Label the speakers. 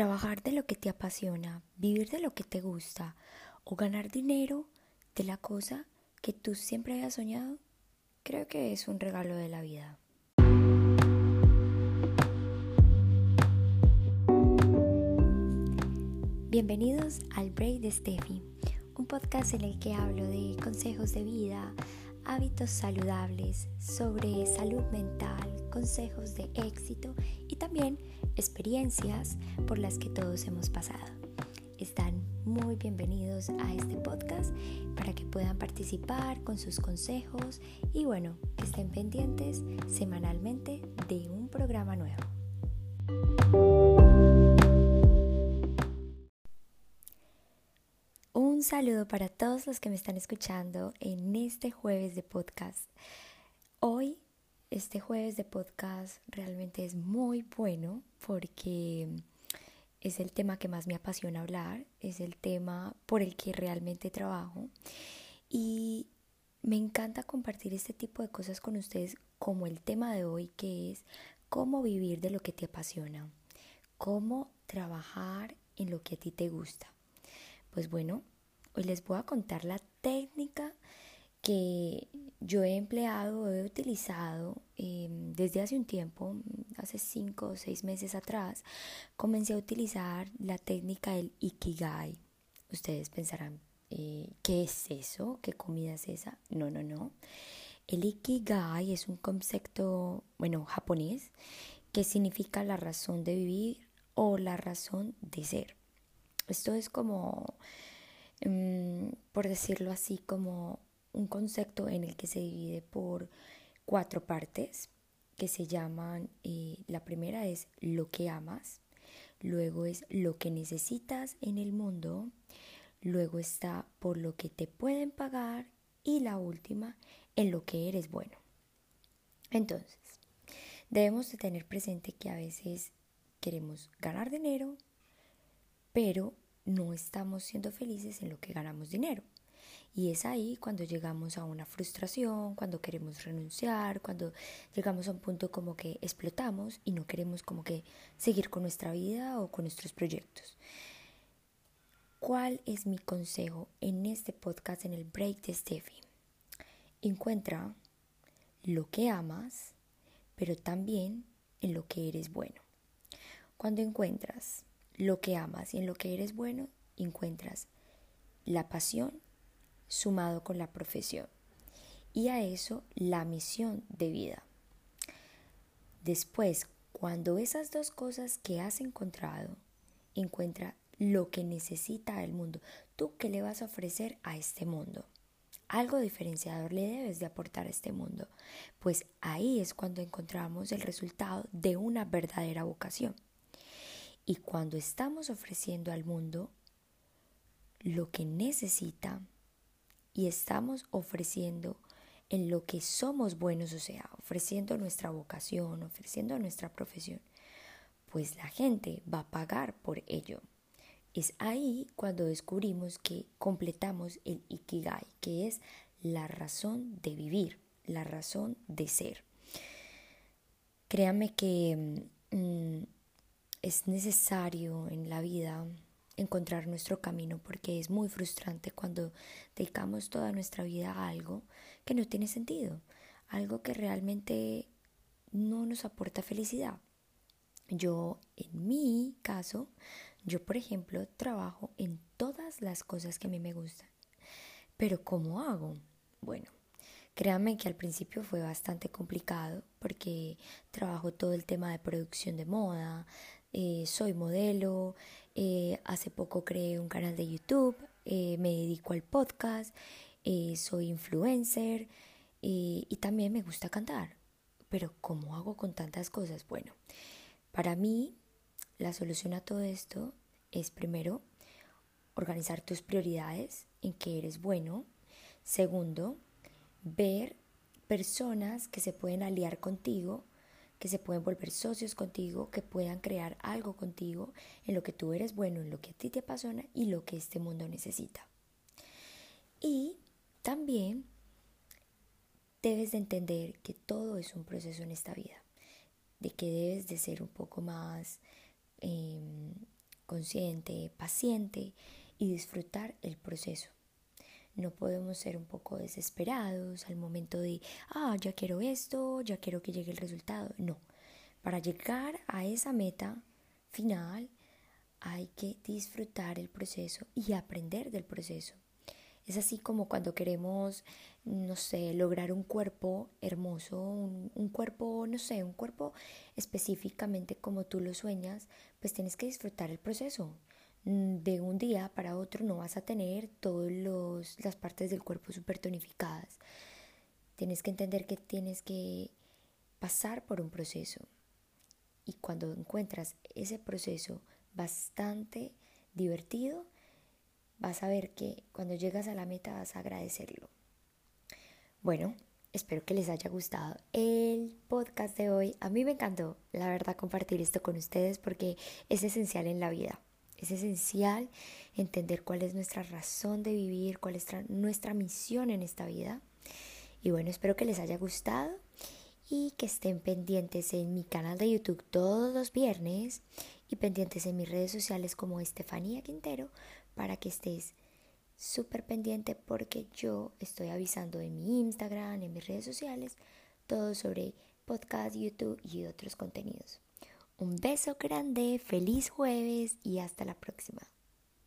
Speaker 1: Trabajar de lo que te apasiona, vivir de lo que te gusta o ganar dinero de la cosa que tú siempre habías soñado, creo que es un regalo de la vida. Bienvenidos al Break de Steffi, un podcast en el que hablo de consejos de vida, hábitos saludables, sobre salud mental, consejos de éxito y también experiencias por las que todos hemos pasado. Están muy bienvenidos a este podcast para que puedan participar con sus consejos y bueno, que estén pendientes semanalmente de un programa nuevo. Un saludo para todos los que me están escuchando en este jueves de podcast. Hoy, este jueves de podcast realmente es muy bueno porque es el tema que más me apasiona hablar, es el tema por el que realmente trabajo y me encanta compartir este tipo de cosas con ustedes como el tema de hoy que es cómo vivir de lo que te apasiona, cómo trabajar en lo que a ti te gusta. Pues bueno, Hoy les voy a contar la técnica que yo he empleado, he utilizado em, desde hace un tiempo, hace cinco o seis meses atrás, comencé a utilizar la técnica del Ikigai. Ustedes pensarán, eh, ¿qué es eso? ¿Qué comida es esa? No, no, no. El Ikigai es un concepto, bueno, japonés, que significa la razón de vivir o la razón de ser. Esto es como Mm, por decirlo así, como un concepto en el que se divide por cuatro partes que se llaman, eh, la primera es lo que amas, luego es lo que necesitas en el mundo, luego está por lo que te pueden pagar y la última, en lo que eres bueno. Entonces, debemos de tener presente que a veces queremos ganar dinero, pero no estamos siendo felices en lo que ganamos dinero. Y es ahí cuando llegamos a una frustración, cuando queremos renunciar, cuando llegamos a un punto como que explotamos y no queremos como que seguir con nuestra vida o con nuestros proyectos. ¿Cuál es mi consejo en este podcast, en el break de Steffi? Encuentra lo que amas, pero también en lo que eres bueno. Cuando encuentras lo que amas y en lo que eres bueno, encuentras la pasión sumado con la profesión y a eso la misión de vida. Después, cuando esas dos cosas que has encontrado, encuentra lo que necesita el mundo, tú qué le vas a ofrecer a este mundo. Algo diferenciador le debes de aportar a este mundo, pues ahí es cuando encontramos el resultado de una verdadera vocación. Y cuando estamos ofreciendo al mundo lo que necesita y estamos ofreciendo en lo que somos buenos, o sea, ofreciendo nuestra vocación, ofreciendo nuestra profesión, pues la gente va a pagar por ello. Es ahí cuando descubrimos que completamos el Ikigai, que es la razón de vivir, la razón de ser. Créame que mm, es necesario en la vida encontrar nuestro camino porque es muy frustrante cuando dedicamos toda nuestra vida a algo que no tiene sentido, algo que realmente no nos aporta felicidad. Yo, en mi caso, yo por ejemplo trabajo en todas las cosas que a mí me gustan. Pero ¿cómo hago? Bueno, créanme que al principio fue bastante complicado porque trabajo todo el tema de producción de moda, eh, soy modelo, eh, hace poco creé un canal de YouTube, eh, me dedico al podcast, soy influencer y también me gusta cantar. Pero ¿cómo hago con tantas cosas? Bueno, para mí la solución a todo esto es primero organizar tus prioridades en que eres bueno. Segundo, ver personas que se pueden aliar contigo que se pueden volver socios contigo, que puedan crear algo contigo en lo que tú eres bueno, en lo que a ti te apasiona y lo que este mundo necesita. Y también debes de entender que todo es un proceso en esta vida, de que debes de ser un poco más, em, consciente, paciente y disfrutar el proceso. No podemos ser un poco desesperados al momento de, ah, ya quiero esto, ya quiero que llegue el resultado. No, para llegar a esa meta final hay que disfrutar el proceso y aprender del proceso. Es así como cuando queremos, no sé, lograr un cuerpo hermoso, un, un, cuerpo, no sé, un cuerpo específicamente como tú lo sueñas, pues tienes que disfrutar el proceso. Mm, de un día para otro no vas a tener todas las partes del cuerpo súper tonificadas. Tienes que entender que tienes que pasar por un proceso. Y cuando encuentras ese proceso bastante divertido, vas a ver que cuando llegas a la meta vas a agradecerlo. Bueno, espero que les haya gustado el podcast de hoy. A mí me encantó, la verdad, compartir esto con ustedes porque es esencial en la vida. Es esencial entender cuál es nuestra razón de vivir, cuál es nuestra misión en esta vida. Y bueno, espero que les haya gustado y que estén pendientes en mi canal de YouTube todos los viernes y pendientes en mis redes sociales como Estefanía Quintero para que estés súper pendiente porque yo estoy avisando en mi Instagram, en mis redes sociales, todo sobre podcast, YouTube y otros contenidos. Un beso grande, feliz jueves y hasta la próxima.